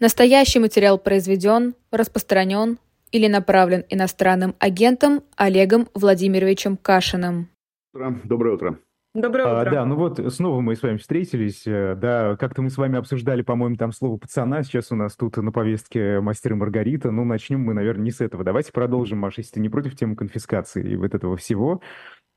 Настоящий материал произведен, распространен или направлен иностранным агентом Олегом Владимировичем Кашиным. Доброе утро. Доброе утро. А, да, ну вот снова мы с вами встретились. Э, да, как-то мы с вами обсуждали, по-моему, там слово пацана. Сейчас у нас тут на повестке мастер и Маргарита. Ну, начнем мы, наверное, не с этого. Давайте продолжим, Маша, если ты не против темы конфискации и вот этого всего.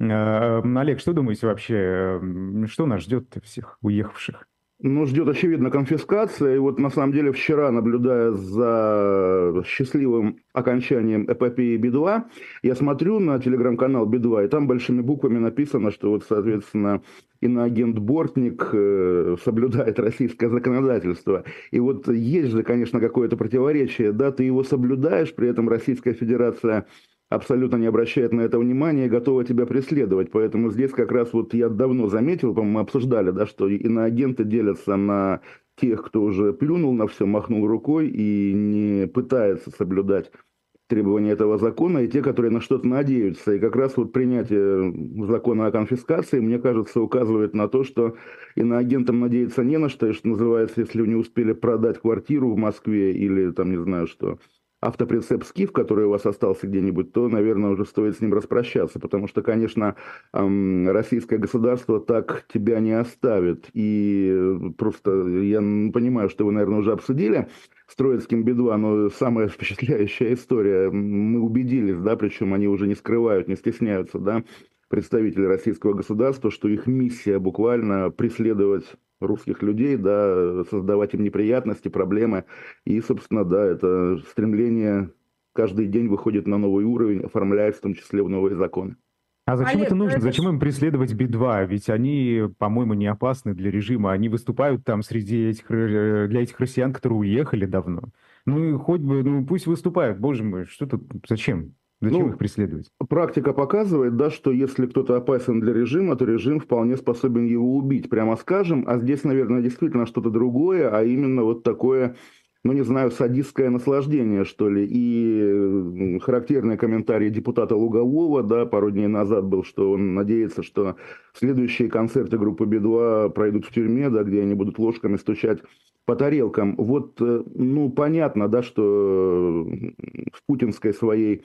А, Олег, что думаете вообще, что нас ждет всех уехавших? Ну, ждет, очевидно, конфискация. И вот, на самом деле, вчера, наблюдая за счастливым окончанием эпопеи Би-2, я смотрю на телеграм-канал Би-2, и там большими буквами написано, что вот, соответственно, иноагент Бортник э, соблюдает российское законодательство. И вот есть же, конечно, какое-то противоречие. Да, ты его соблюдаешь, при этом Российская Федерация абсолютно не обращает на это внимания и готова тебя преследовать. Поэтому здесь как раз вот я давно заметил, по-моему, обсуждали, да, что иноагенты делятся на тех, кто уже плюнул на все, махнул рукой и не пытается соблюдать требования этого закона, и те, которые на что-то надеются. И как раз вот принятие закона о конфискации, мне кажется, указывает на то, что иноагентам надеяться не на что, и что называется, если не успели продать квартиру в Москве или там не знаю что, автоприцеп «Скиф», который у вас остался где-нибудь, то, наверное, уже стоит с ним распрощаться, потому что, конечно, российское государство так тебя не оставит. И просто я понимаю, что вы, наверное, уже обсудили с Троицким Би-2, но самая впечатляющая история. Мы убедились, да, причем они уже не скрывают, не стесняются, да, представители российского государства, что их миссия буквально преследовать русских людей, да, создавать им неприятности, проблемы. И, собственно, да, это стремление каждый день выходит на новый уровень, оформляет в том числе в новые законы. А зачем Олег, это нужно? Это... Зачем им преследовать Би-2? Ведь они, по-моему, не опасны для режима. Они выступают там среди этих, э, для этих россиян, которые уехали давно. Ну, хоть бы, ну, пусть выступают. Боже мой, что тут, зачем? Зачем ну, их преследовать? Практика показывает, да, что если кто-то опасен для режима, то режим вполне способен его убить, прямо скажем. А здесь, наверное, действительно что-то другое, а именно вот такое ну, не знаю, садистское наслаждение, что ли. И характерный комментарий депутата Лугового, да, пару дней назад был, что он надеется, что следующие концерты группы Би-2 пройдут в тюрьме, да, где они будут ложками стучать по тарелкам. Вот, э, ну, понятно, да, что в путинской своей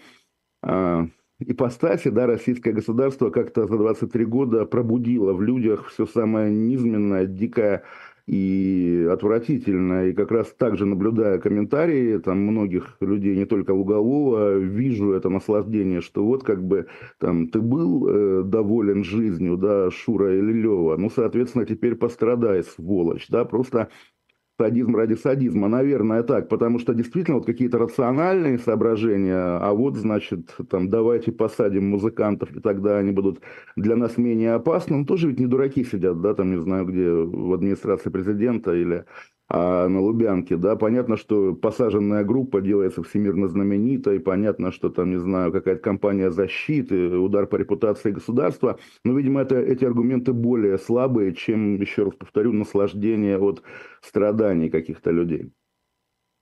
ипостаси, да, российское государство как-то за 23 года пробудило в людях все самое низменное, дикое и отвратительное. И как раз также наблюдая комментарии там многих людей, не только Лугового, вижу это наслаждение, что вот как бы там ты был э, доволен жизнью, да, Шура или Лева, ну, соответственно, теперь пострадай, сволочь, да, просто садизм ради садизма. Наверное, так, потому что действительно вот какие-то рациональные соображения, а вот, значит, там, давайте посадим музыкантов, и тогда они будут для нас менее опасны. Ну, тоже ведь не дураки сидят, да, там, не знаю, где, в администрации президента или а на Лубянке, да, понятно, что посаженная группа делается всемирно знаменитой, понятно, что там, не знаю, какая-то компания защиты, удар по репутации государства, но, видимо, это, эти аргументы более слабые, чем, еще раз повторю, наслаждение от страданий каких-то людей.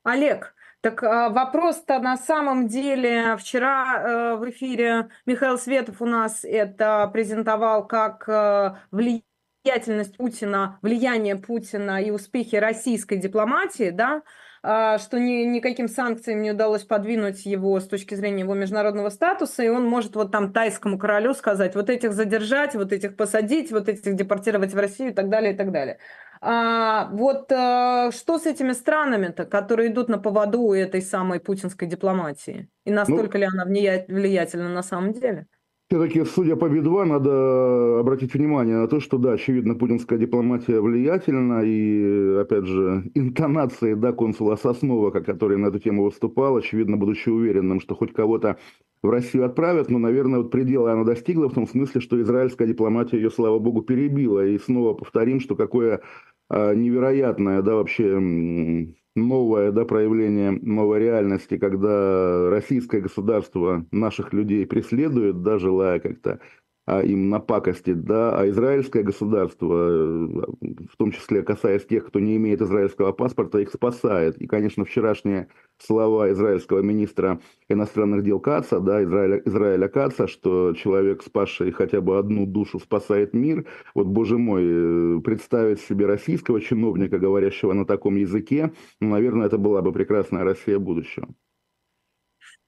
Олег, так а, вопрос-то на самом деле вчера э, в эфире Михаил Светов у нас это презентовал как э, влияние влиятельность Путина, влияние Путина и успехи российской дипломатии, да, а, что ни, никаким санкциям не удалось подвинуть его с точки зрения его международного статуса, и он может вот там тайскому королю сказать, вот этих задержать, вот этих посадить, вот этих депортировать в Россию и так далее, и так далее. А, вот а, что с этими странами-то, которые идут на поводу этой самой путинской дипломатии? И настолько ну, ли она влиятельна на самом деле? Все-таки, судя по Би-2, надо обратить внимание на то, что, да, очевидно, путинская дипломатия влиятельна, и, опять же, интонации, да, консула Соснова, который на эту тему выступал, очевидно, будучи уверенным, что хоть кого-то в Россию отправят, но, наверное, вот предела она достигла в том смысле, что израильская дипломатия ее, слава богу, перебила. И снова повторим, что какое а, невероятное, да, вообще новое да, проявление новой реальности, когда российское государство наших людей преследует, да, желая как-то а им напакостить, да, а израильское государство, э, в том числе касаясь тех, кто не имеет израильского паспорта, их спасает. И, конечно, вчерашние слова израильского министра иностранных дел Каца, да, Израиля, Израиля Каца, что человек, спасший хотя бы одну душу, спасает мир. Вот, боже мой, э, представить себе российского чиновника, говорящего на таком языке, ну, наверное, это была бы прекрасная Россия будущего.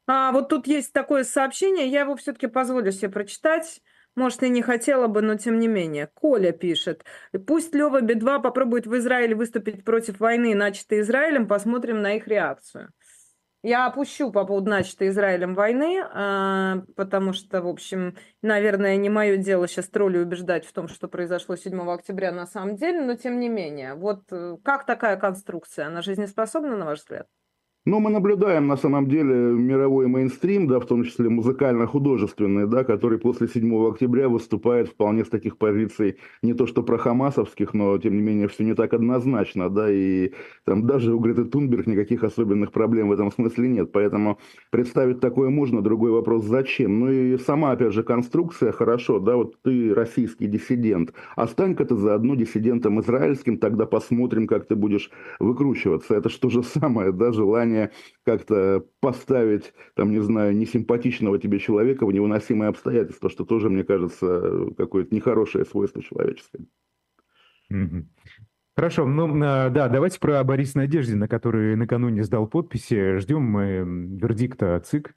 А, вот тут есть такое сообщение, я его все-таки позволю себе прочитать. Может, и не хотела бы, но тем не менее. Коля пишет. Пусть Лева Би-2 попробует в Израиле выступить против войны, начатой Израилем, посмотрим на их реакцию. Я опущу по поводу начатой Израилем войны, а, потому что, в общем, наверное, не мое дело сейчас тролли убеждать в том, что произошло 7 октября на самом деле, но тем не менее. Вот э, как такая конструкция? Она жизнеспособна, на ваш взгляд? Но мы наблюдаем на самом деле мировой мейнстрим, да, в том числе музыкально-художественный, да, который после 7 октября выступает вполне с таких позиций, не то что про хамасовских, но тем не менее все не так однозначно, да, и там даже у Греты Тунберг никаких особенных проблем в этом смысле нет, поэтому представить такое можно, другой вопрос зачем. Ну и сама, опять же, конструкция, хорошо, да, вот ты российский диссидент, остань-ка ты заодно диссидентом израильским, тогда посмотрим, как ты будешь выкручиваться. Это что же самое, да, желание желание как-то поставить, там, не знаю, несимпатичного тебе человека в невыносимые обстоятельства, что тоже, мне кажется, какое-то нехорошее свойство человеческое. Хорошо, ну а, да, давайте про Бориса Надеждина, который накануне сдал подписи. Ждем мы вердикта ЦИК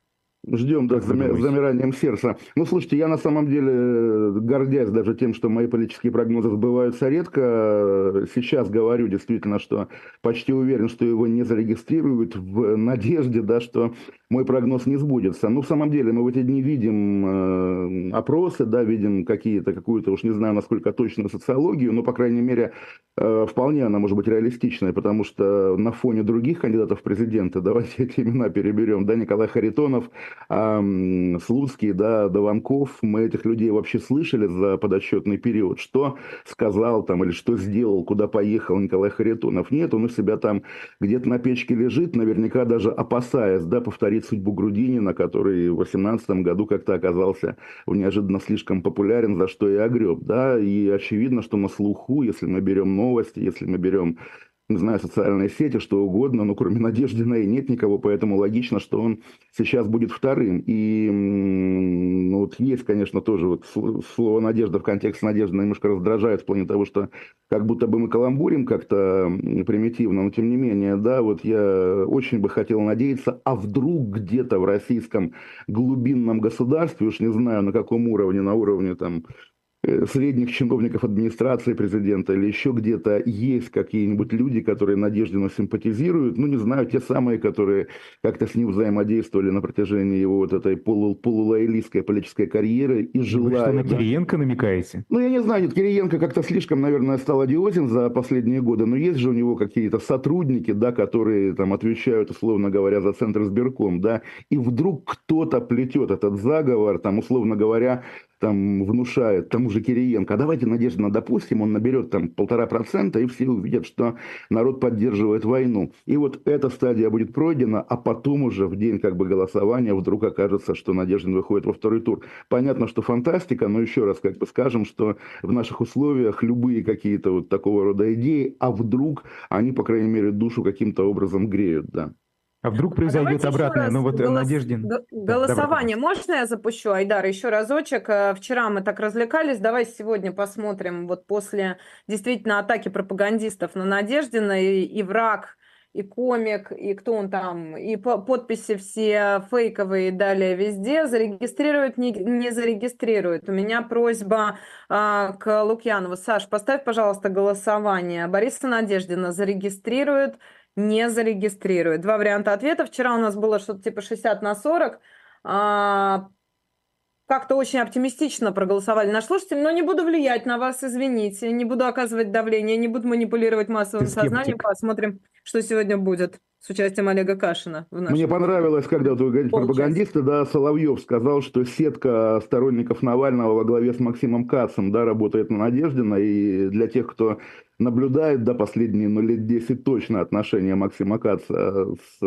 Ждем, да, с замиранием сердца. Ну, слушайте, я на самом деле, э, гордясь даже тем, что мои политические прогнозы сбываются редко, э, сейчас говорю действительно, что почти уверен, что его не зарегистрируют в надежде, да, что мой прогноз не сбудется. Ну, в самом деле, мы в эти дни видим э, опросы, да, видим какие-то, какую-то, уж не знаю, насколько точную социологию, но, по крайней мере, э, вполне она может быть реалистичной, потому что на фоне других кандидатов в президенты, давайте эти имена переберем, да, Николай Харитонов, Слуцкий, да, Дованков, мы этих людей вообще слышали за подотчетный период, что сказал там или что сделал, куда поехал Николай Харитонов. Нет, он у себя там где-то на печке лежит, наверняка даже опасаясь, да, повторить судьбу Грудинина, который в 2018 году как-то оказался неожиданно слишком популярен, за что и огреб, да, и очевидно, что на слуху, если мы берем новости, если мы берем не знаю, социальные сети, что угодно, но кроме Надеждина и нет никого, поэтому логично, что он сейчас будет вторым. И ну, вот есть, конечно, тоже вот слово «надежда» в контексте «надежда» немножко раздражает в плане того, что как будто бы мы каламбурим как-то примитивно, но тем не менее, да, вот я очень бы хотел надеяться, а вдруг где-то в российском глубинном государстве, уж не знаю на каком уровне, на уровне там средних чиновников администрации президента или еще где-то есть какие-нибудь люди, которые Надеждину симпатизируют, ну, не знаю, те самые, которые как-то с ним взаимодействовали на протяжении его вот этой полу полулоялистской политической карьеры и желают... Вы что, на Кириенко намекаете? Ну, я не знаю, нет, Кириенко как-то слишком, наверное, стал одиозен за последние годы, но есть же у него какие-то сотрудники, да, которые там отвечают, условно говоря, за Центр сберком, да, и вдруг кто-то плетет этот заговор, там, условно говоря, там внушает тому же Кириенко, а давайте Надежда, допустим, он наберет там полтора процента, и все увидят, что народ поддерживает войну. И вот эта стадия будет пройдена, а потом уже в день как бы голосования вдруг окажется, что Надеждин выходит во второй тур. Понятно, что фантастика, но еще раз как бы скажем, что в наших условиях любые какие-то вот такого рода идеи, а вдруг они, по крайней мере, душу каким-то образом греют, да. А вдруг произойдет а обратное? Ну вот голос... Надеждин. Голосование да, можно я запущу, Айдар, еще разочек? Э, вчера мы так развлекались, давай сегодня посмотрим, вот после действительно атаки пропагандистов на Надеждина и, и враг, и комик, и кто он там, и подписи все фейковые далее везде, зарегистрируют, не, не зарегистрируют. У меня просьба а, к Лукьянову. Саш, поставь, пожалуйста, голосование. Бориса Надеждина зарегистрируют, не зарегистрирует. Два варианта ответа. Вчера у нас было что-то типа 60 на 40. Как-то очень оптимистично проголосовали наш слушатель, но не буду влиять на вас, извините, не буду оказывать давление, не буду манипулировать массовым сознанием. Посмотрим, что сегодня будет с участием Олега Кашина. Мне понравилось, когда вы говорите пропагандисты, да, Соловьев сказал, что сетка сторонников Навального во главе с Максимом Кацем, да, работает на Надеждина, и для тех, кто наблюдает, да, последние, ну, лет 10 точно отношения Максима Каца с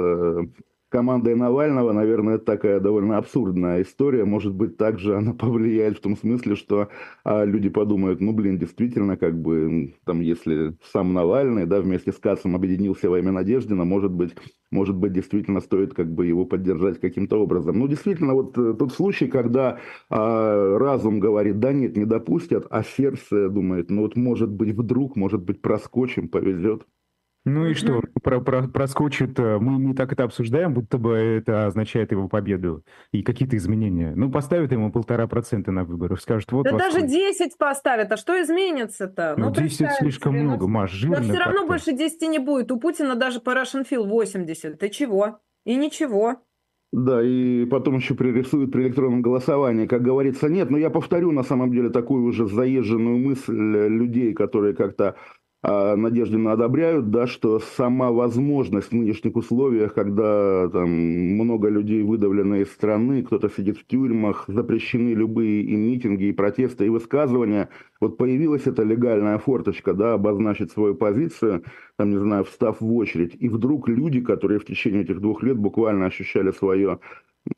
командой Навального, наверное, такая довольно абсурдная история. Может быть, также она повлияет в том смысле, что а, люди подумают, ну, блин, действительно, как бы, там, если сам Навальный, да, вместе с Кацем объединился во имя Надеждина, может быть, может быть, действительно стоит как бы его поддержать каким-то образом. Ну, действительно, вот э, тот случай, когда а, разум говорит, да нет, не допустят, а сердце думает, ну вот может быть вдруг, может быть проскочим, повезет. Ну и что, про, про, проскочит, э, мы не так это обсуждаем, будто бы это означает его победу и какие-то изменения. Ну, поставят ему полтора процента на выборах, скажут, вот... Да даже 10 поставят, а что изменится-то? Ну, ну 10 слишком себе, много, Маш, жирно Но все равно больше 10 не будет, у Путина даже по Russian Field 80, ты чего? И ничего. Да, и потом еще пририсуют при электронном голосовании. Как говорится, нет, но я повторю на самом деле такую уже заезженную мысль людей, которые как-то Надеждина одобряют, да, что сама возможность в нынешних условиях, когда там много людей выдавлено из страны, кто-то сидит в тюрьмах, запрещены любые и митинги, и протесты, и высказывания, вот появилась эта легальная форточка, да, обозначить свою позицию, там, не знаю, встав в очередь, и вдруг люди, которые в течение этих двух лет буквально ощущали свое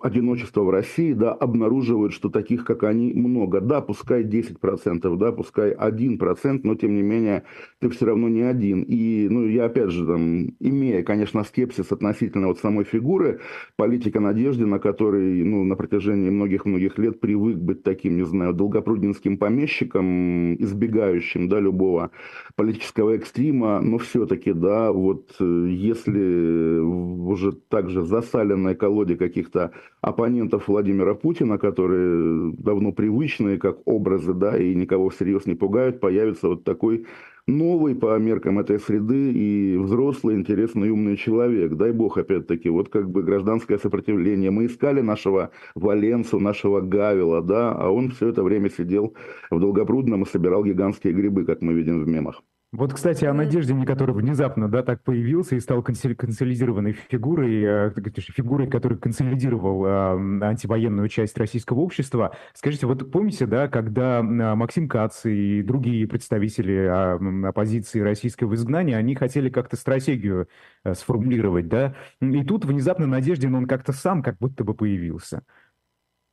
одиночество в России, да, обнаруживают, что таких, как они, много. Да, пускай 10%, да, пускай 1%, но тем не менее ты все равно не один. И, ну, я опять же, там, имея, конечно, скепсис относительно вот самой фигуры политика Надежды, на который, ну, на протяжении многих-многих лет привык быть таким, не знаю, долгопрудинским помещиком, избегающим, да, любого политического экстрима, но все-таки, да, вот э, если уже также засаленной колоде каких-то оппонентов Владимира Путина, которые давно привычные как образы, да, и никого всерьез не пугают, появится вот такой новый по меркам этой среды и взрослый, интересный, умный человек. Дай бог, опять-таки, вот как бы гражданское сопротивление. Мы искали нашего Валенцу, нашего Гавила, да, а он все это время сидел в Долгопрудном и собирал гигантские грибы, как мы видим в мемах. Вот, кстати, о Надеждине, который внезапно, да, так появился и стал консолидированной фигурой, э, фигурой, который консолидировал э, антивоенную часть российского общества. Скажите, вот помните, да, когда Максим Кац и другие представители э, оппозиции российской в изгнании, они хотели как-то стратегию сформулировать, да, и тут внезапно Надеждин, он как-то сам как будто бы появился.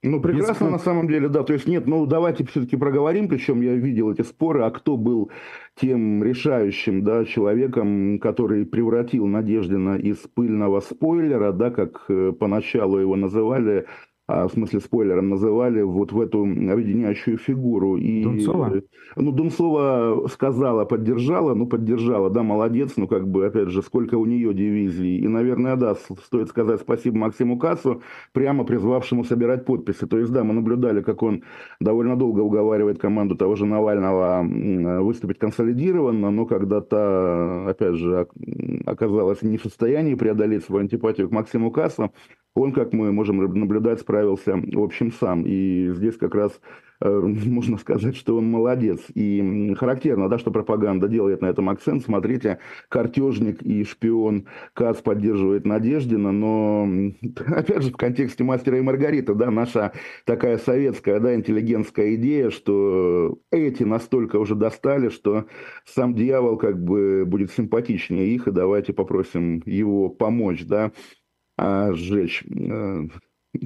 Ну, прекрасно Без... на самом деле, да. То есть нет, ну давайте все-таки проговорим, причем я видел эти споры, а кто был тем решающим, да, человеком, который превратил Надеждина из пыльного спойлера, да, как э, поначалу его называли, в смысле спойлером называли, вот в эту объединяющую фигуру. И, Дунцова? Ну, Дунцова сказала, поддержала, ну, поддержала, да, молодец, ну, как бы, опять же, сколько у нее дивизий. И, наверное, да, стоит сказать спасибо Максиму Кассу, прямо призвавшему собирать подписи. То есть, да, мы наблюдали, как он довольно долго уговаривает команду того же Навального выступить консолидированно, но когда то опять же, оказалась не в состоянии преодолеть свою антипатию к Максиму Кассу, он, как мы можем наблюдать, справился, в общем, сам. И здесь как раз э, можно сказать, что он молодец. И характерно, да, что пропаганда делает на этом акцент. Смотрите, картежник и шпион Кац поддерживает Надеждина, но, опять же, в контексте «Мастера и Маргарита», да, наша такая советская, да, интеллигентская идея, что эти настолько уже достали, что сам дьявол как бы будет симпатичнее их, и давайте попросим его помочь, да а, сжечь э,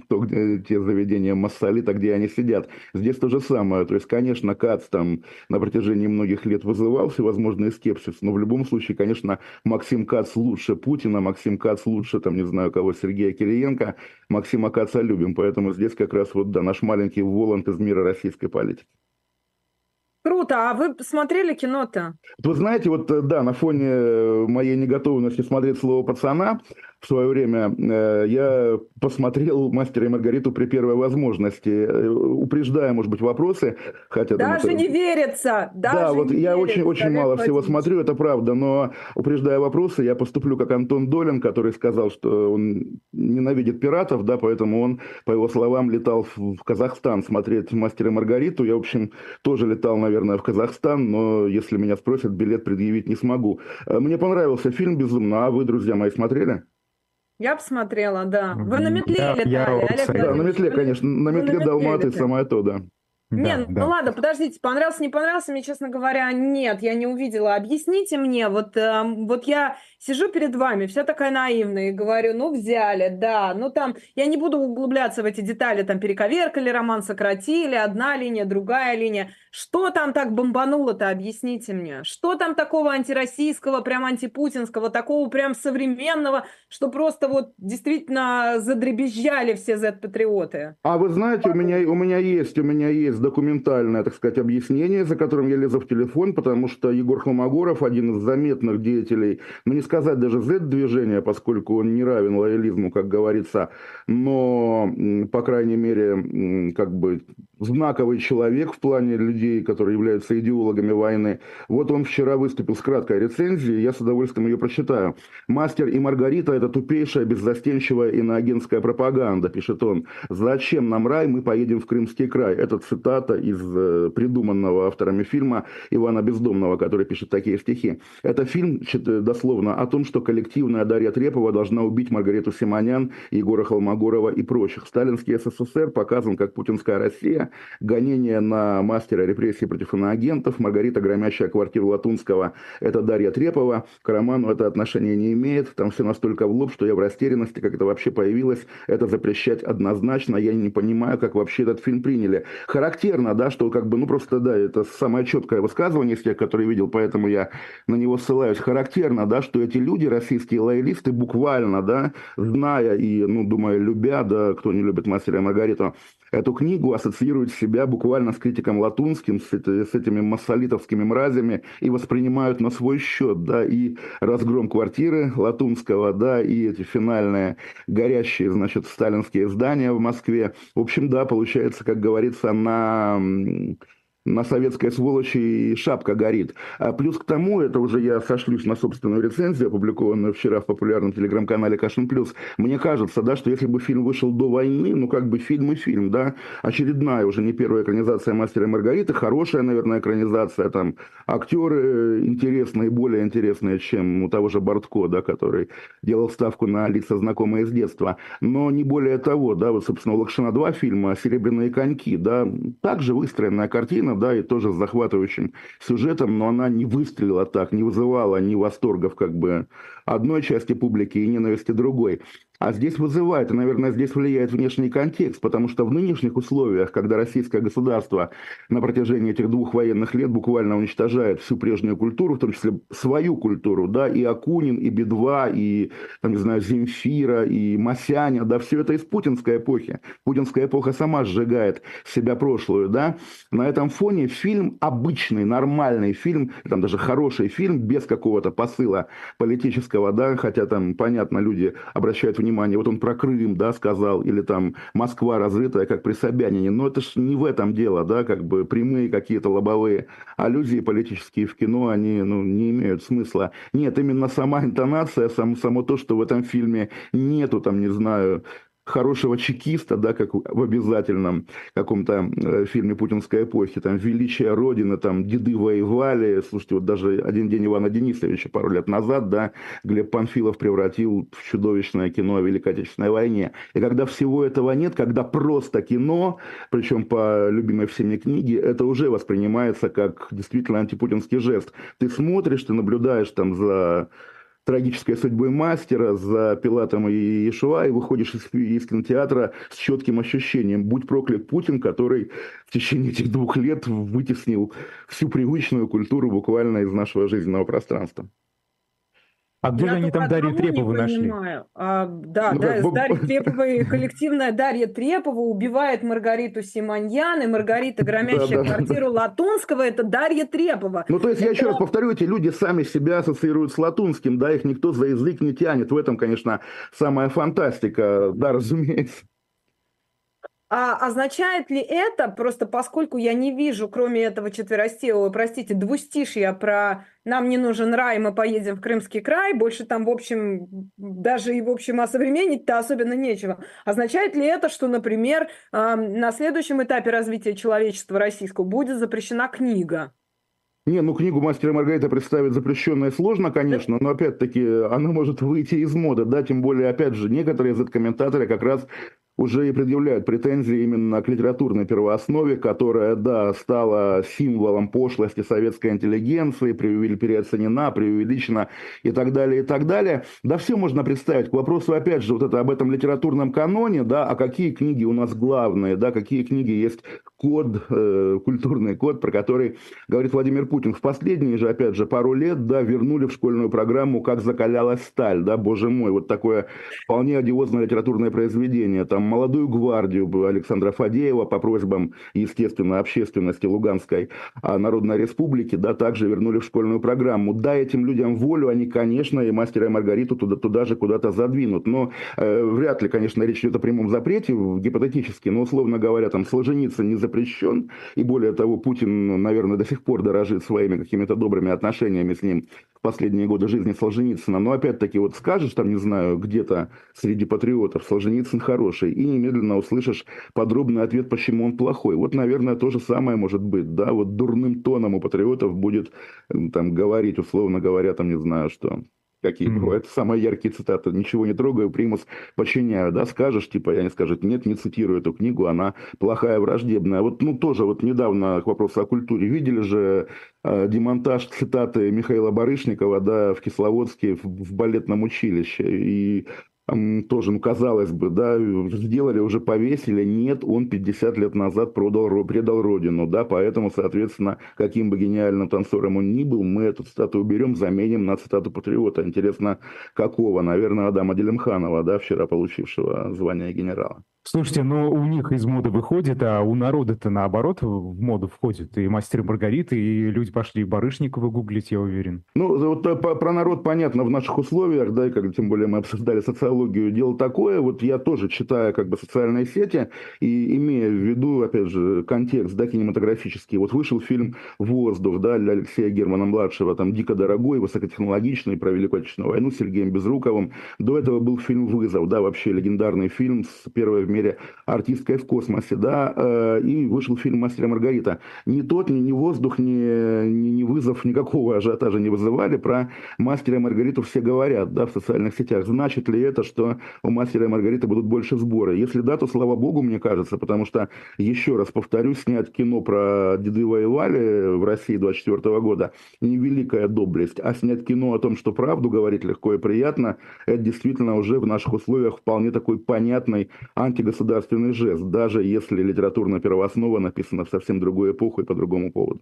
то, где те заведения массолита, где они сидят. Здесь то же самое. То есть, конечно, Кац там на протяжении многих лет вызывал всевозможные скепсис, но в любом случае, конечно, Максим Кац лучше Путина, Максим Кац лучше, там, не знаю кого, Сергея Кириенко. Максима Каца любим, поэтому здесь как раз вот, да, наш маленький Воланд из мира российской политики. Круто. А вы смотрели кино-то? Вы знаете, вот э, да, на фоне э, моей неготовности смотреть слово пацана, в свое время э, я посмотрел «Мастера и Маргариту» при первой возможности, э, упреждая, может быть, вопросы. Хотя, даже это... не верится! Даже да, вот я верится, очень, очень мало Владимирович. всего смотрю, это правда, но упреждая вопросы, я поступлю как Антон Долин, который сказал, что он ненавидит пиратов, да, поэтому он, по его словам, летал в Казахстан смотреть «Мастера и Маргариту». Я, в общем, тоже летал, наверное, в Казахстан, но если меня спросят, билет предъявить не смогу. Э, мне понравился фильм безумно, а вы, друзья мои, смотрели? Я посмотрела, да. Вы на метле я, летали, я Олег Да, на метле, конечно. На метле, на метле Далматы самое то, да. Да, не, ну да. ну ладно, подождите, понравился, не понравился, мне, честно говоря, нет, я не увидела. Объясните мне, вот, э, вот я сижу перед вами, вся такая наивная, и говорю, ну, взяли, да, ну, там, я не буду углубляться в эти детали, там, перековеркали роман, сократили, одна линия, другая линия. Что там так бомбануло-то, объясните мне? Что там такого антироссийского, прям антипутинского, такого прям современного, что просто вот действительно задребезжали все Z-патриоты? А вы знаете, у меня, у меня есть, у меня есть документальное, так сказать, объяснение, за которым я лезу в телефон, потому что Егор Холмогоров, один из заметных деятелей, ну не сказать даже Z-движения, поскольку он не равен лоялизму, как говорится, но, по крайней мере, как бы знаковый человек в плане людей, которые являются идеологами войны. Вот он вчера выступил с краткой рецензией, я с удовольствием ее прочитаю. «Мастер и Маргарита – это тупейшая, беззастенчивая иноагентская пропаганда», пишет он. «Зачем нам рай, мы поедем в Крымский край». Это цитата из э, придуманного авторами фильма Ивана Бездомного, который пишет такие стихи. Это фильм, дословно, о том, что коллективная Дарья Трепова должна убить Маргариту Симонян, Егора Холмогорова и прочих. Сталинский СССР показан как путинская Россия, гонение на мастера репрессий против иноагентов, Маргарита, громящая квартиру Латунского, это Дарья Трепова, к роману это отношение не имеет, там все настолько в лоб, что я в растерянности, как это вообще появилось, это запрещать однозначно, я не понимаю, как вообще этот фильм приняли. Характерно, да, что как бы, ну просто, да, это самое четкое высказывание из тех, которые видел, поэтому я на него ссылаюсь. Характерно, да, что эти люди, российские лоялисты, буквально, да, зная и, ну, думаю, любя, да, кто не любит мастера и эту книгу ассоциируют себя буквально с критиком Латунским, с, с этими массолитовскими мразями и воспринимают на свой счет, да, и разгром квартиры Латунского, да, и эти финальные горящие, значит, сталинские здания в Москве. В общем, да, получается, как говорится, на на советской сволочи и шапка горит. А плюс к тому, это уже я сошлюсь на собственную рецензию, опубликованную вчера в популярном телеграм-канале Кашин Плюс. Мне кажется, да, что если бы фильм вышел до войны, ну как бы фильм и фильм, да, очередная уже не первая экранизация «Мастера и Маргариты», хорошая, наверное, экранизация, там актеры интересные, более интересные, чем у того же Бортко, да, который делал ставку на лица знакомые с детства. Но не более того, да, вот, собственно, у Лакшина два фильма «Серебряные коньки», да, также выстроенная картина, да, и тоже с захватывающим сюжетом, но она не выстрелила так, не вызывала ни восторгов как бы одной части публики и ненависти другой. А здесь вызывает, и, наверное, здесь влияет внешний контекст, потому что в нынешних условиях, когда российское государство на протяжении этих двух военных лет буквально уничтожает всю прежнюю культуру, в том числе свою культуру, да, и Акунин, и Би-2, и, там, не знаю, Земфира, и Масяня, да, все это из путинской эпохи. Путинская эпоха сама сжигает себя прошлую, да. На этом фоне фильм, обычный, нормальный фильм, там даже хороший фильм, без какого-то посыла политического, да, хотя там, понятно, люди обращают внимание внимание, вот он про Крым, да, сказал, или там Москва разрытая, как при Собянине, но это ж не в этом дело, да, как бы прямые какие-то лобовые аллюзии политические в кино, они, ну, не имеют смысла. Нет, именно сама интонация, сам, само то, что в этом фильме нету, там, не знаю, хорошего чекиста, да, как в обязательном каком-то э, фильме путинской эпохи, там, «Величие Родины», там, «Деды воевали», слушайте, вот даже «Один день Ивана Денисовича» пару лет назад, да, Глеб Панфилов превратил в чудовищное кино о Великой Отечественной войне. И когда всего этого нет, когда просто кино, причем по любимой всеми книге, это уже воспринимается как действительно антипутинский жест. Ты смотришь, ты наблюдаешь там за трагической судьбой мастера за Пилатом и Иешуа, и выходишь из, из кинотеатра с четким ощущением. Будь проклят Путин, который в течение этих двух лет вытеснил всю привычную культуру буквально из нашего жизненного пространства. А где же они там Дарью Трепову нашли? А, да, ну, да, с Дарьей Треповой, коллективная Дарья Трепова убивает Маргариту Симоньян, и Маргарита, громящая квартиру Латунского, это Дарья Трепова. Ну, то есть, я еще раз повторю, эти люди сами себя ассоциируют с Латунским, да, их никто за язык не тянет. В этом, конечно, самая фантастика, да, разумеется. А означает ли это, просто поскольку я не вижу, кроме этого четверостилого, простите, двустишья про «нам не нужен рай, мы поедем в Крымский край», больше там, в общем, даже и в общем осовременить-то особенно нечего. Означает ли это, что, например, на следующем этапе развития человечества российского будет запрещена книга? Не, ну книгу «Мастера Маргарита» представить запрещенное сложно, конечно, но опять-таки она может выйти из моды, да, тем более, опять же, некоторые Z-комментаторы как раз уже и предъявляют претензии именно к литературной первооснове, которая, да, стала символом пошлости советской интеллигенции, переоценена, преувеличена и так далее, и так далее. Да все можно представить. К вопросу, опять же, вот это об этом литературном каноне, да, а какие книги у нас главные, да, какие книги есть код, э, культурный код, про который говорит Владимир Путин. В последние же, опять же, пару лет, да, вернули в школьную программу «Как закалялась сталь», да, боже мой, вот такое вполне одиозное литературное произведение. Там «Молодую гвардию» Александра Фадеева по просьбам, естественно, общественности Луганской а, Народной Республики, да, также вернули в школьную программу. Да, этим людям волю, они, конечно, и «Мастера и Маргариту» туда, туда же куда-то задвинут. Но э, вряд ли, конечно, речь идет о прямом запрете, гипотетически, но, условно говоря, там Солженицын не запрещен, и более того, Путин, наверное, до сих пор дорожит своими какими-то добрыми отношениями с ним в последние годы жизни Солженицына. Но опять-таки вот скажешь там, не знаю, где-то среди патриотов Солженицын хороший, и немедленно услышишь подробный ответ, почему он плохой. Вот, наверное, то же самое может быть, да, вот дурным тоном у патриотов будет там говорить, условно говоря, там, не знаю, что какие mm-hmm. бывают самые яркие цитаты. Ничего не трогаю, примус подчиняю. Да, скажешь, типа, я не скажет, нет, не цитирую эту книгу, она плохая, враждебная. Вот, ну, тоже вот недавно к вопросу о культуре. Видели же э, демонтаж цитаты Михаила Барышникова, да, в Кисловодске в, в балетном училище. И тоже, ну, казалось бы, да, сделали, уже повесили, нет, он 50 лет назад продал, предал родину, да, поэтому, соответственно, каким бы гениальным танцором он ни был, мы эту цитату уберем, заменим на цитату патриота. Интересно, какого? Наверное, Адама Делимханова, да, вчера получившего звание генерала. Слушайте, но у них из моды выходит, а у народа-то наоборот в моду входит. И мастер Маргарита, и люди пошли Барышникова гуглить, я уверен. Ну, вот э, про народ понятно в наших условиях, да, и как тем более мы обсуждали социологию, дело такое. Вот я тоже читаю как бы социальные сети и имея в виду, опять же, контекст, да, кинематографический. Вот вышел фильм «Воздух», да, для Алексея Германа-младшего, там дико дорогой, высокотехнологичный, про Великую Отечественную войну с Сергеем Безруковым. До этого был фильм «Вызов», да, вообще легендарный фильм с первой в мире артисткой в космосе, да, э, и вышел фильм «Мастер и Маргарита». Ни тот, ни, ни воздух, ни, ни, ни вызов никакого ажиотажа не вызывали. Про «Мастера и Маргариту» все говорят, да, в социальных сетях. Значит ли это, что у «Мастера и Маргариты» будут больше сборы? Если да, то слава богу, мне кажется, потому что, еще раз повторюсь, снять кино про деды воевали в России 24 года не великая доблесть, а снять кино о том, что правду говорить легко и приятно, это действительно уже в наших условиях вполне такой понятный антигосударственный государственный жест, даже если литературная первооснова написана в совсем другую эпоху и по другому поводу.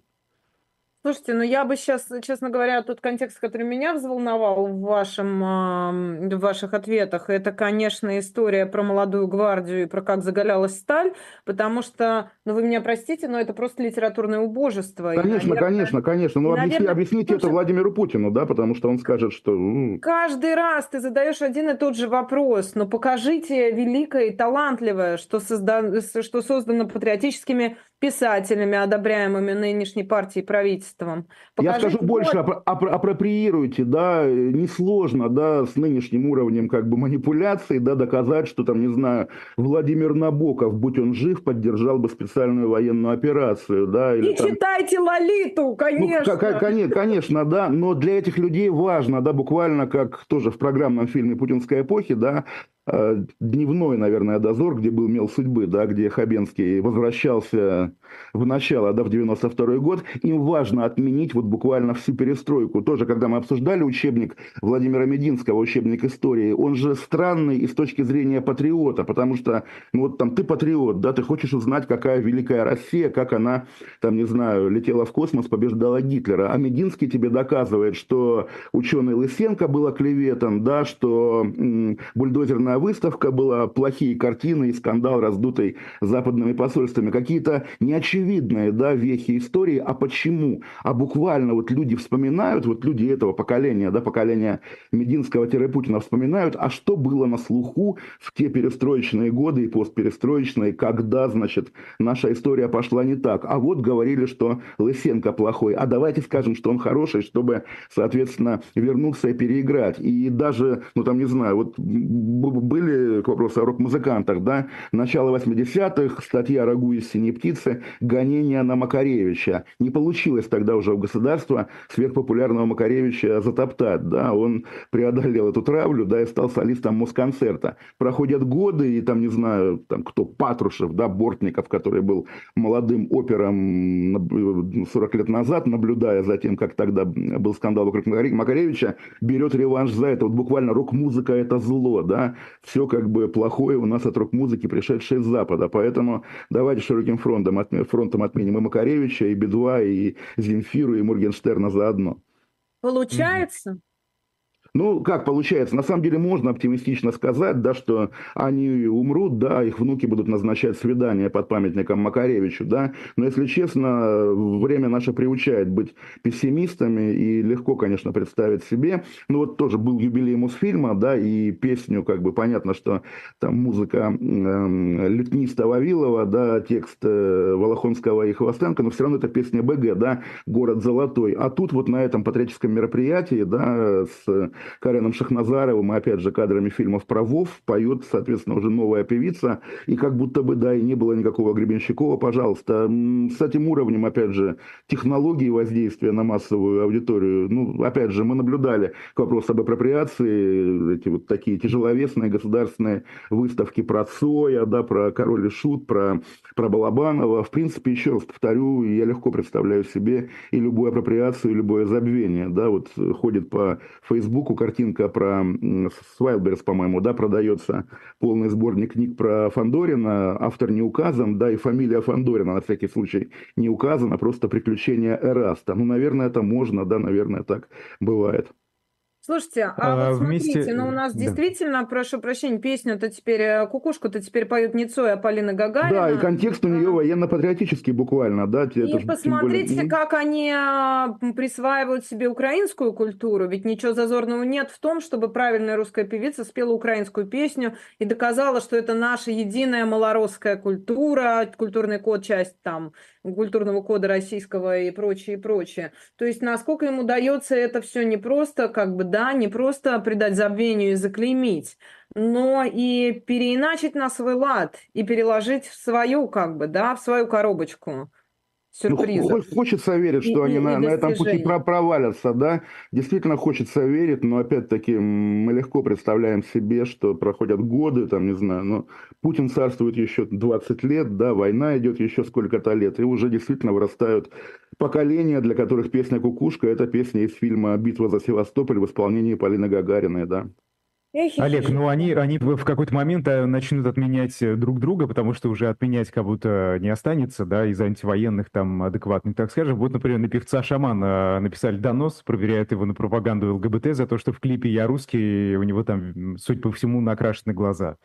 Слушайте, ну я бы сейчас, честно говоря, тот контекст, который меня взволновал в, вашем, в ваших ответах, это, конечно, история про молодую гвардию и про как заголялась сталь, потому что, ну вы меня простите, но это просто литературное убожество. Конечно, и, наверное, конечно, конечно. Ну объясни, наверное, объясните это Владимиру Путину, да, потому что он скажет, что... Ну... Каждый раз ты задаешь один и тот же вопрос, но покажите великое и талантливое, что, созда... что создано патриотическими писателями, одобряемыми нынешней партией и правительством. Покажите Я скажу больше, ап- ап- апроприируйте, да, несложно, да, с нынешним уровнем как бы манипуляции, да, доказать, что там, не знаю, Владимир Набоков, будь он жив, поддержал бы специальную военную операцию, да. Или, И там... читайте Лолиту, конечно. Ну, конечно. Конечно, да, но для этих людей важно, да, буквально как тоже в программном фильме «Путинской эпохи», да, Э, дневной, наверное, дозор, где был «Мел судьбы», да, где Хабенский возвращался в начало, да, в 92 год, им важно отменить вот буквально всю перестройку. Тоже, когда мы обсуждали учебник Владимира Мединского, учебник истории, он же странный и с точки зрения патриота, потому что, ну вот там ты патриот, да, ты хочешь узнать, какая великая Россия, как она, там, не знаю, летела в космос, побеждала Гитлера, а Мединский тебе доказывает, что ученый Лысенко был оклеветан, да, что м- бульдозерная выставка была, плохие картины и скандал, раздутый западными посольствами, какие-то неочевидные да, вехи истории. А почему? А буквально вот люди вспоминают, вот люди этого поколения, да, поколения Мединского-Путина вспоминают, а что было на слуху в те перестроечные годы и постперестроечные, когда, значит, наша история пошла не так. А вот говорили, что Лысенко плохой, а давайте скажем, что он хороший, чтобы, соответственно, вернуться и переиграть. И даже, ну там, не знаю, вот были, к вопросу о рок-музыкантах, да, начало 80-х, статья «Рагу из синей птицы», гонение на Макаревича. Не получилось тогда уже у государства сверхпопулярного Макаревича затоптать, да, он преодолел эту травлю, да, и стал солистом Москонцерта. Проходят годы, и там, не знаю, там кто, Патрушев, да, Бортников, который был молодым опером 40 лет назад, наблюдая за тем, как тогда был скандал вокруг Макаревича, берет реванш за это. Вот буквально рок-музыка – это зло, да, все как бы плохое у нас от рок-музыки, пришедшее с Запада. Поэтому давайте широким фронтом, фронтом отменим и Макаревича, и Бедва, и Земфиру, и Моргенштерна заодно. Получается? Ну, как получается, на самом деле можно оптимистично сказать, да, что они умрут, да, их внуки будут назначать свидания под памятником Макаревичу, да, но, если честно, время наше приучает быть пессимистами, и легко, конечно, представить себе, ну, вот тоже был юбилей Мосфильма, да, и песню, как бы, понятно, что там музыка э, Лютниста Вавилова, да, текст э, Волохонского и Хвостенко, но все равно это песня БГ, да, «Город золотой», а тут вот на этом патриотическом мероприятии, да, с Кареном Шахназаровым и, опять же, кадрами фильмов про Вов поет, соответственно, уже новая певица, и как будто бы, да, и не было никакого Гребенщикова, пожалуйста. С этим уровнем, опять же, технологии воздействия на массовую аудиторию, ну, опять же, мы наблюдали к вопросу об апроприации, эти вот такие тяжеловесные государственные выставки про Цоя, да, про Король и Шут, про, про Балабанова. В принципе, еще раз повторю, я легко представляю себе и любую апроприацию, и любое забвение, да, вот ходит по Фейсбуку картинка про Свайлберс, по-моему, да, продается полный сборник книг про Фандорина, автор не указан, да, и фамилия Фандорина на всякий случай не указана, просто приключения Эраста. Ну, наверное, это можно, да, наверное, так бывает. Слушайте, а, а вот вместе... смотрите, ну у нас да. действительно, прошу прощения, песню-то теперь, э, кукушку-то теперь поют не Цой, а Полина Гагарина. Да, и контекст у нее военно-патриотический буквально, да. И это посмотрите, более... как они а, присваивают себе украинскую культуру, ведь ничего зазорного нет в том, чтобы правильная русская певица спела украинскую песню и доказала, что это наша единая малоросская культура, культурный код, часть там культурного кода российского и прочее, и прочее. То есть, насколько им удается это все не просто, как бы, да, не просто придать забвению и заклеймить, но и переиначить на свой лад и переложить в свою, как бы, да, в свою коробочку сюрпризов. Ну, хочется верить, что и, они и, на, и на этом пути провалятся, да. Действительно хочется верить, но опять-таки мы легко представляем себе, что проходят годы, там, не знаю, но Путин царствует еще 20 лет, да, война идет еще сколько-то лет, и уже действительно вырастают поколения, для которых песня «Кукушка» – это песня из фильма «Битва за Севастополь» в исполнении Полины Гагариной, да. Олег, ну они, они в какой-то момент э, начнут отменять э, друг друга, потому что уже отменять как будто не останется, да, из антивоенных там адекватных, так скажем. Вот, например, на певца Шамана написали донос, проверяют его на пропаганду ЛГБТ за то, что в клипе «Я русский» у него там, судя по всему, накрашены глаза.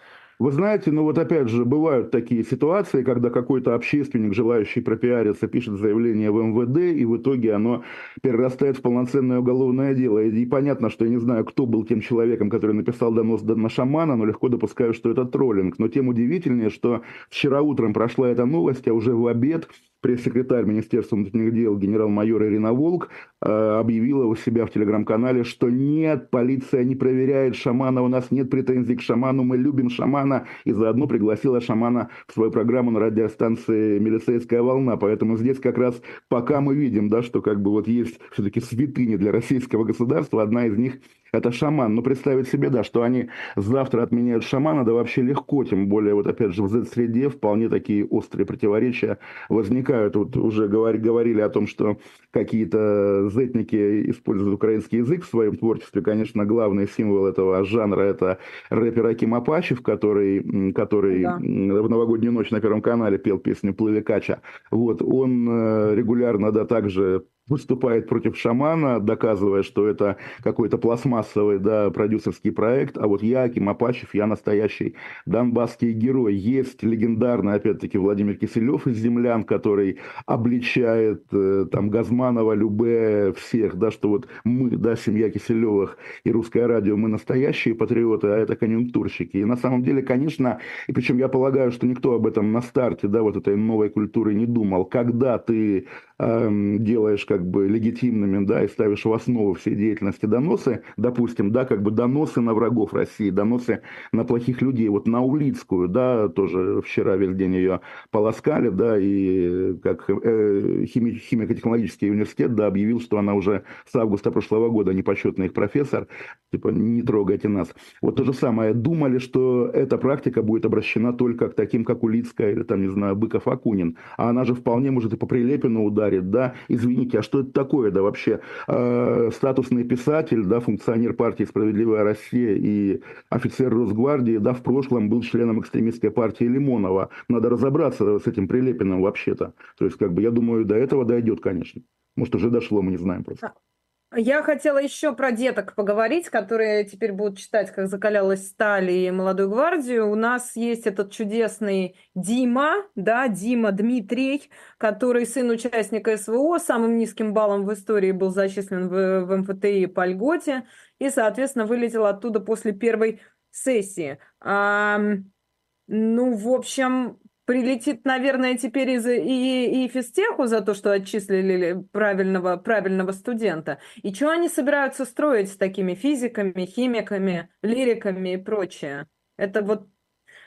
Вы знаете, ну вот опять же, бывают такие ситуации, когда какой-то общественник, желающий пропиариться, пишет заявление в МВД, и в итоге оно перерастает в полноценное уголовное дело. И понятно, что я не знаю, кто был тем человеком, который написал донос на шамана, но легко допускаю, что это троллинг. Но тем удивительнее, что вчера утром прошла эта новость, а уже в обед пресс-секретарь Министерства внутренних дел генерал-майор Ирина Волк э, объявила у себя в телеграм-канале, что нет, полиция не проверяет шамана, у нас нет претензий к шаману, мы любим шамана, и заодно пригласила шамана в свою программу на радиостанции «Милицейская волна». Поэтому здесь как раз пока мы видим, да, что как бы вот есть все-таки святыни для российского государства, одна из них это шаман. Но представить себе, да, что они завтра отменяют шамана, да вообще легко, тем более, вот опять же, в Z-среде вполне такие острые противоречия возникают. Вот уже говори, говорили о том, что какие-то зетники используют украинский язык в своем творчестве. Конечно, главный символ этого жанра – это рэпер Аким Апачев, который, который да. в новогоднюю ночь на Первом канале пел песню «Плыви Кача». Вот, он э, регулярно, да, также выступает против шамана, доказывая, что это какой-то пластмассовый да, продюсерский проект, а вот я, Аким Апачев, я настоящий донбасский герой. Есть легендарный, опять-таки, Владимир Киселев из «Землян», который обличает э, там Газманова, Любе, всех, да, что вот мы, да, семья Киселевых и русское радио, мы настоящие патриоты, а это конъюнктурщики. И на самом деле, конечно, и причем я полагаю, что никто об этом на старте, да, вот этой новой культуры не думал. Когда ты делаешь как бы легитимными, да, и ставишь в основу всей деятельности доносы, допустим, да, как бы доносы на врагов России, доносы на плохих людей, вот на Улицкую, да, тоже вчера весь день ее полоскали, да, и как э, хими, химико-технологический университет, да, объявил, что она уже с августа прошлого года непочетный их профессор, типа, не трогайте нас. Вот то же самое, думали, что эта практика будет обращена только к таким, как Улицкая или там, не знаю, Быков Акунин, а она же вполне может и по Прилепину ударить, да, извините, а что это такое, да, вообще, э, статусный писатель, да, функционер партии «Справедливая Россия» и офицер Росгвардии, да, в прошлом был членом экстремистской партии Лимонова. Надо разобраться с этим Прилепиным вообще-то. То есть, как бы, я думаю, до этого дойдет, конечно. Может, уже дошло, мы не знаем просто. Я хотела еще про деток поговорить, которые теперь будут читать, как закалялась сталь и молодую гвардию. У нас есть этот чудесный Дима, да, Дима Дмитрий, который сын участника СВО, самым низким баллом в истории был зачислен в, в МФТИ по льготе и, соответственно, вылетел оттуда после первой сессии. А, ну, в общем, прилетит, наверное, теперь из и, и физтеху за то, что отчислили правильного, правильного студента. И что они собираются строить с такими физиками, химиками, лириками и прочее? Это вот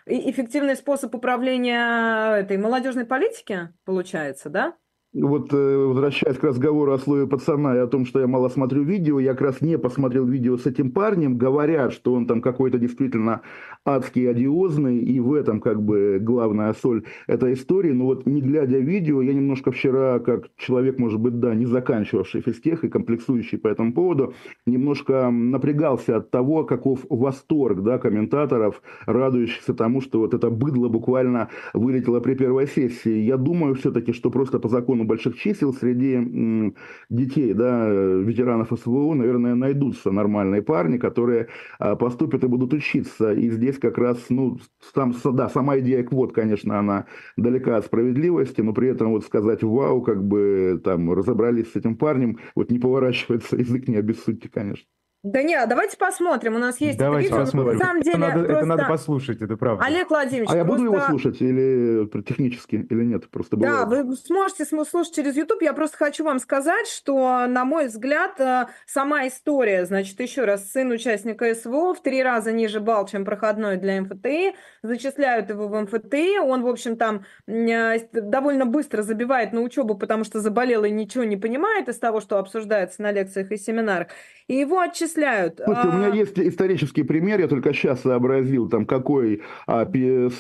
эффективный способ управления этой молодежной политики, получается, да? Вот э, возвращаясь к разговору о слове пацана и о том, что я мало смотрю видео, я как раз не посмотрел видео с этим парнем, говорят, что он там какой-то действительно адский, одиозный, и в этом как бы главная соль этой истории. Но вот не глядя видео, я немножко вчера, как человек, может быть, да, не заканчивавший физтех и комплексующий по этому поводу, немножко напрягался от того, каков восторг, да, комментаторов, радующихся тому, что вот это быдло буквально вылетело при первой сессии. Я думаю все-таки, что просто по закону закону больших чисел среди детей, да, ветеранов СВО, наверное, найдутся нормальные парни, которые а, поступят и будут учиться. И здесь как раз, ну, сам, да, сама идея квот, конечно, она далека от справедливости, но при этом вот сказать вау, как бы там разобрались с этим парнем, вот не поворачивается язык, не обессудьте, конечно. Да нет, давайте посмотрим. У нас есть давайте это видео. Посмотрим. На самом деле, это, надо, просто... это надо послушать, это правда. Олег Владимирович, А я буду просто... его слушать или технически, или нет? Просто бывает. Да, вы сможете слушать через YouTube. Я просто хочу вам сказать, что, на мой взгляд, э, сама история, значит, еще раз, сын участника СВО в три раза ниже балл, чем проходной для МФТИ, зачисляют его в МФТИ, он, в общем, там э, довольно быстро забивает на учебу, потому что заболел и ничего не понимает из того, что обсуждается на лекциях и семинарах, и его отчисляют перечисляют. Слушайте, а... у меня а. есть исторический пример, я только сейчас сообразил, там какой, 48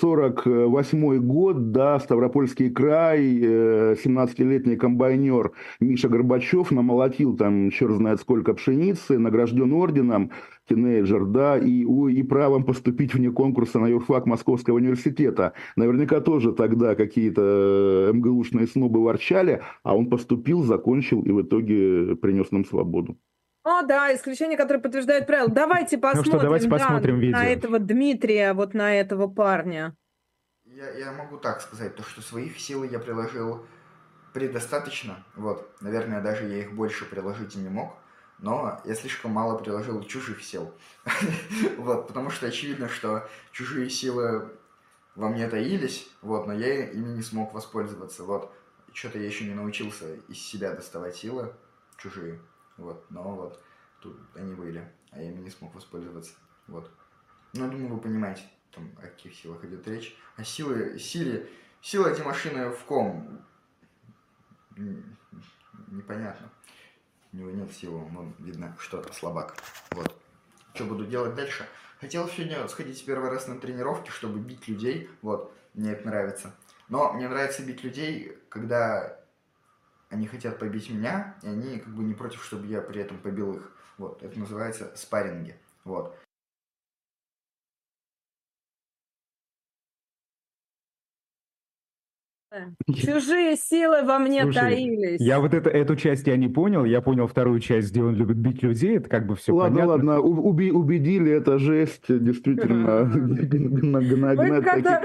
а, год, да, Ставропольский край, 17-летний э, комбайнер Миша Горбачев намолотил там черт знает сколько пшеницы, награжден орденом, тинейджер, да, и, и правом поступить вне конкурса на юрфак Московского университета. Наверняка тоже тогда какие-то э, МГУшные снобы ворчали, а он поступил, закончил и в итоге принес нам свободу. О, да, исключение, которое подтверждает правила. Давайте посмотрим, ну что, давайте да, посмотрим видео. на этого Дмитрия, вот на этого парня. Я, я могу так сказать, то, что своих сил я приложил предостаточно. Вот, наверное, даже я их больше приложить и не мог. Но я слишком мало приложил чужих сил. вот, потому что очевидно, что чужие силы во мне таились, вот, но я ими не смог воспользоваться. Вот, что-то я еще не научился из себя доставать силы чужие. Вот, но вот тут они были, а я ими не смог воспользоваться. Вот. Ну, думаю, вы понимаете, там, о каких силах идет речь. А силы, силе, сила эти машины в ком? Непонятно. У него нет силы, но видно, что слабак. Вот. Что буду делать дальше? Хотел сегодня сходить первый раз на тренировки, чтобы бить людей. Вот, мне это нравится. Но мне нравится бить людей, когда они хотят побить меня, и они как бы не против, чтобы я при этом побил их. Вот, это называется спарринги. Вот. Чужие силы во мне Слушай, таились. Я вот это, эту часть я не понял. Я понял вторую часть, где он любит бить людей. Это как бы все ладно, понятно. Ладно, ладно. Уби, убедили, это жесть. Действительно. Вы когда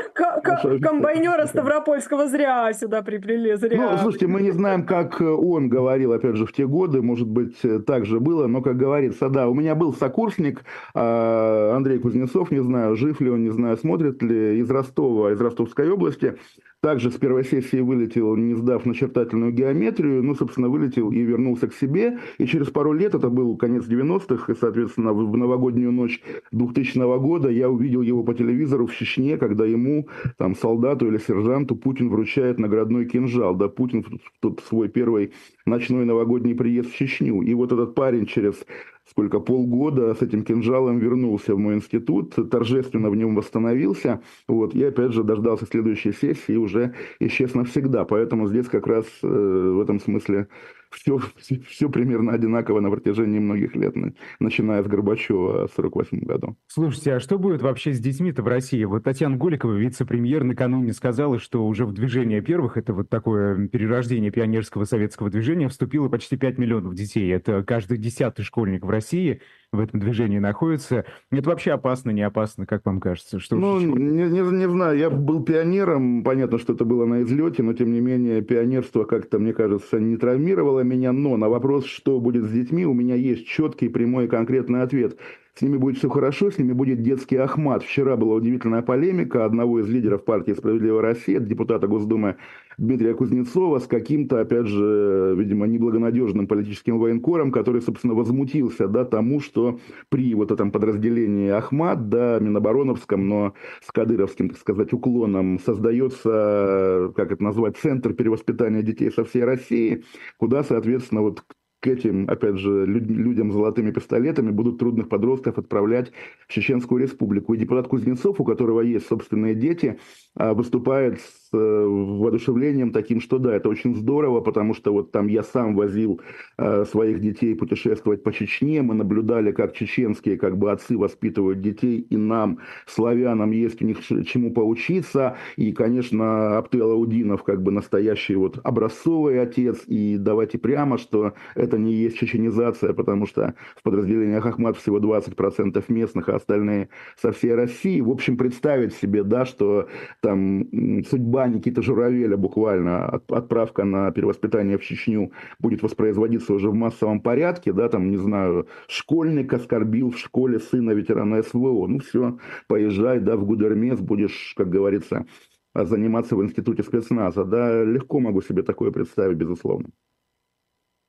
комбайнера Ставропольского зря сюда приплели. Зря. Ну, слушайте, мы не знаем, как он говорил, опять же, в те годы. Может быть, так же было. Но, как говорится, да, у меня был сокурсник а, Андрей Кузнецов, не знаю, жив ли он, не знаю, смотрит ли, из Ростова, из Ростовской области. также с первой сессии вылетел, не сдав начертательную геометрию, ну, собственно, вылетел и вернулся к себе. И через пару лет, это был конец 90-х, и, соответственно, в новогоднюю ночь 2000 года я увидел его по телевизору в Чечне, когда ему, там, солдату или сержанту Путин вручает наградной кинжал. Да, Путин в тот свой первый ночной новогодний приезд в Чечню. И вот этот парень через сколько, полгода с этим кинжалом вернулся в мой институт, торжественно в нем восстановился, вот, и опять же дождался следующей сессии и уже исчез навсегда. Поэтому здесь как раз э, в этом смысле все, все, все примерно одинаково на протяжении многих лет, начиная с Горбачева в 1948 году. Слушайте, а что будет вообще с детьми-то в России? Вот Татьяна Голикова, вице-премьер, накануне сказала, что уже в движение первых, это вот такое перерождение пионерского советского движения, вступило почти 5 миллионов детей. Это каждый десятый школьник в России в этом движении находится. Это вообще опасно, не опасно, как вам кажется? Что, ну, не, не, не знаю, я был пионером, понятно, что это было на излете, но тем не менее пионерство как-то, мне кажется, не травмировало меня, но на вопрос, что будет с детьми, у меня есть четкий, прямой и конкретный ответ – с ними будет все хорошо, с ними будет детский Ахмат. Вчера была удивительная полемика одного из лидеров партии «Справедливая Россия», депутата Госдумы Дмитрия Кузнецова, с каким-то, опять же, видимо, неблагонадежным политическим военкором, который, собственно, возмутился да, тому, что при вот этом подразделении Ахмат, да, Минобороновском, но с кадыровским, так сказать, уклоном, создается, как это назвать, центр перевоспитания детей со всей России, куда, соответственно, вот к этим, опять же, людям с золотыми пистолетами будут трудных подростков отправлять в Чеченскую республику. И депутат Кузнецов, у которого есть собственные дети, а, выступает с э, воодушевлением таким, что да, это очень здорово, потому что вот там я сам возил э, своих детей путешествовать по Чечне, мы наблюдали, как чеченские как бы отцы воспитывают детей, и нам, славянам, есть у них чему поучиться, и, конечно, Аптел Аудинов как бы настоящий вот образцовый отец, и давайте прямо, что это не есть чеченизация, потому что в подразделениях Ахмат всего 20% местных, а остальные со всей России. В общем, представить себе, да, что там судьба Никиты Журавеля, буквально отправка на перевоспитание в Чечню будет воспроизводиться уже в массовом порядке, да, там, не знаю, школьник оскорбил в школе сына ветерана СВО, ну все, поезжай, да, в Гудермес, будешь, как говорится, заниматься в институте спецназа, да, легко могу себе такое представить, безусловно.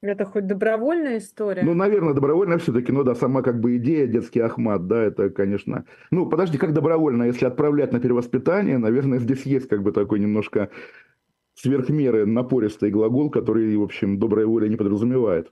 Это хоть добровольная история? Ну, наверное, добровольная все-таки, ну да, сама как бы идея детский Ахмат, да, это, конечно... Ну, подожди, как добровольно, если отправлять на перевоспитание, наверное, здесь есть как бы такой немножко сверхмеры напористый глагол, который, в общем, добрая воля не подразумевает.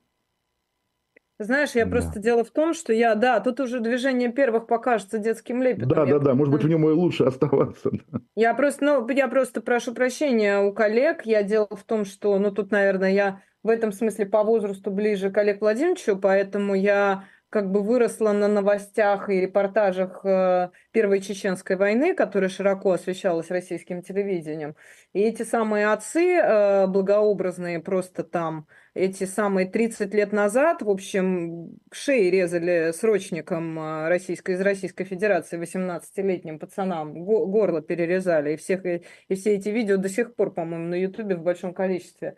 Знаешь, я да. просто дело в том, что я, да, тут уже движение первых покажется детским лепетом. Да, да, да, может быть, в нем и лучше оставаться. Я просто, ну, я просто прошу прощения у коллег. Я дело в том, что, ну, тут, наверное, я в этом смысле по возрасту ближе к Олегу Владимировичу, поэтому я как бы выросла на новостях и репортажах э, Первой Чеченской войны, которая широко освещалась российским телевидением. И эти самые отцы э, благообразные просто там, эти самые 30 лет назад, в общем, шеи резали срочникам э, российской, из Российской Федерации 18-летним пацанам, горло перерезали. И, всех, и все эти видео до сих пор, по-моему, на Ютубе в большом количестве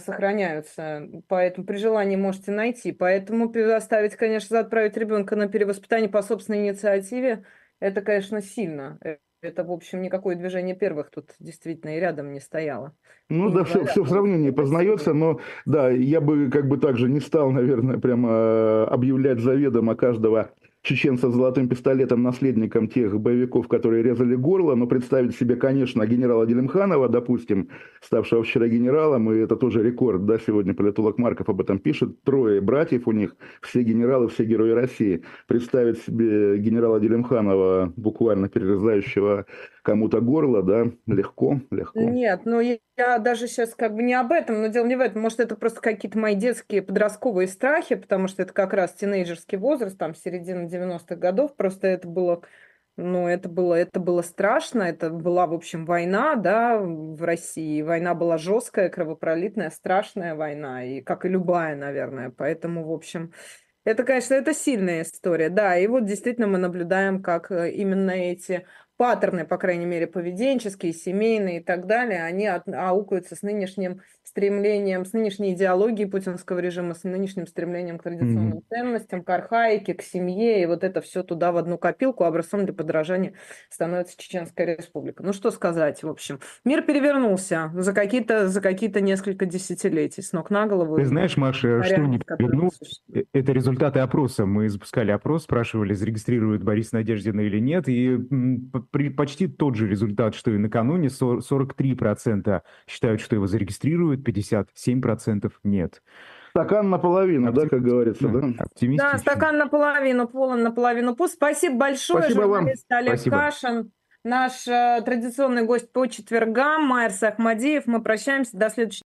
сохраняются, поэтому при желании можете найти. Поэтому оставить, конечно, отправить ребенка на перевоспитание по собственной инициативе, это, конечно, сильно. Э, это, в общем, никакое движение первых тут действительно и рядом не стояло. Ну и да, все, все в сравнении познается, но да, я бы как бы также не стал, наверное, прямо э, объявлять заведомо каждого чеченца с золотым пистолетом наследником тех боевиков, которые резали горло, но представить себе, конечно, генерала Делимханова, допустим, ставшего вчера генералом, и это тоже рекорд, да, сегодня политолог Марков об этом пишет, трое братьев у них, все генералы, все герои России. Представить себе генерала Делимханова, буквально перерезающего кому-то горло, да, легко, легко. Нет, ну я даже сейчас как бы не об этом, но дело не в этом. Может, это просто какие-то мои детские подростковые страхи, потому что это как раз тинейджерский возраст, там, середина 90-х годов. Просто это было, ну, это было, это было страшно. Это была, в общем, война, да, в России. Война была жесткая, кровопролитная, страшная война, и как и любая, наверное. Поэтому, в общем, это, конечно, это сильная история, да, и вот действительно мы наблюдаем, как э, именно эти паттерны, по крайней мере, поведенческие, семейные и так далее, они аукаются с нынешним стремлением, с нынешней идеологией путинского режима, с нынешним стремлением к традиционным mm-hmm. ценностям, к архаике, к семье, и вот это все туда в одну копилку, образцом для подражания становится Чеченская республика. Ну что сказать, в общем. Мир перевернулся за какие-то за какие-то несколько десятилетий, с ног на голову. Ты знаешь, Маша, что не перевернулся? Э, это результаты опроса. Мы запускали опрос, спрашивали, зарегистрирует Борис Надеждина или нет, и почти тот же результат, что и накануне, 43% считают, что его зарегистрируют, 57% нет. Стакан наполовину, Оптим... да, как говорится, да? Да, стакан наполовину, полон наполовину пуст. Спасибо большое, Спасибо журналист вам. Олег Спасибо. Кашин. Наш э, традиционный гость по четвергам, Майер Сахмадиев. Мы прощаемся до следующего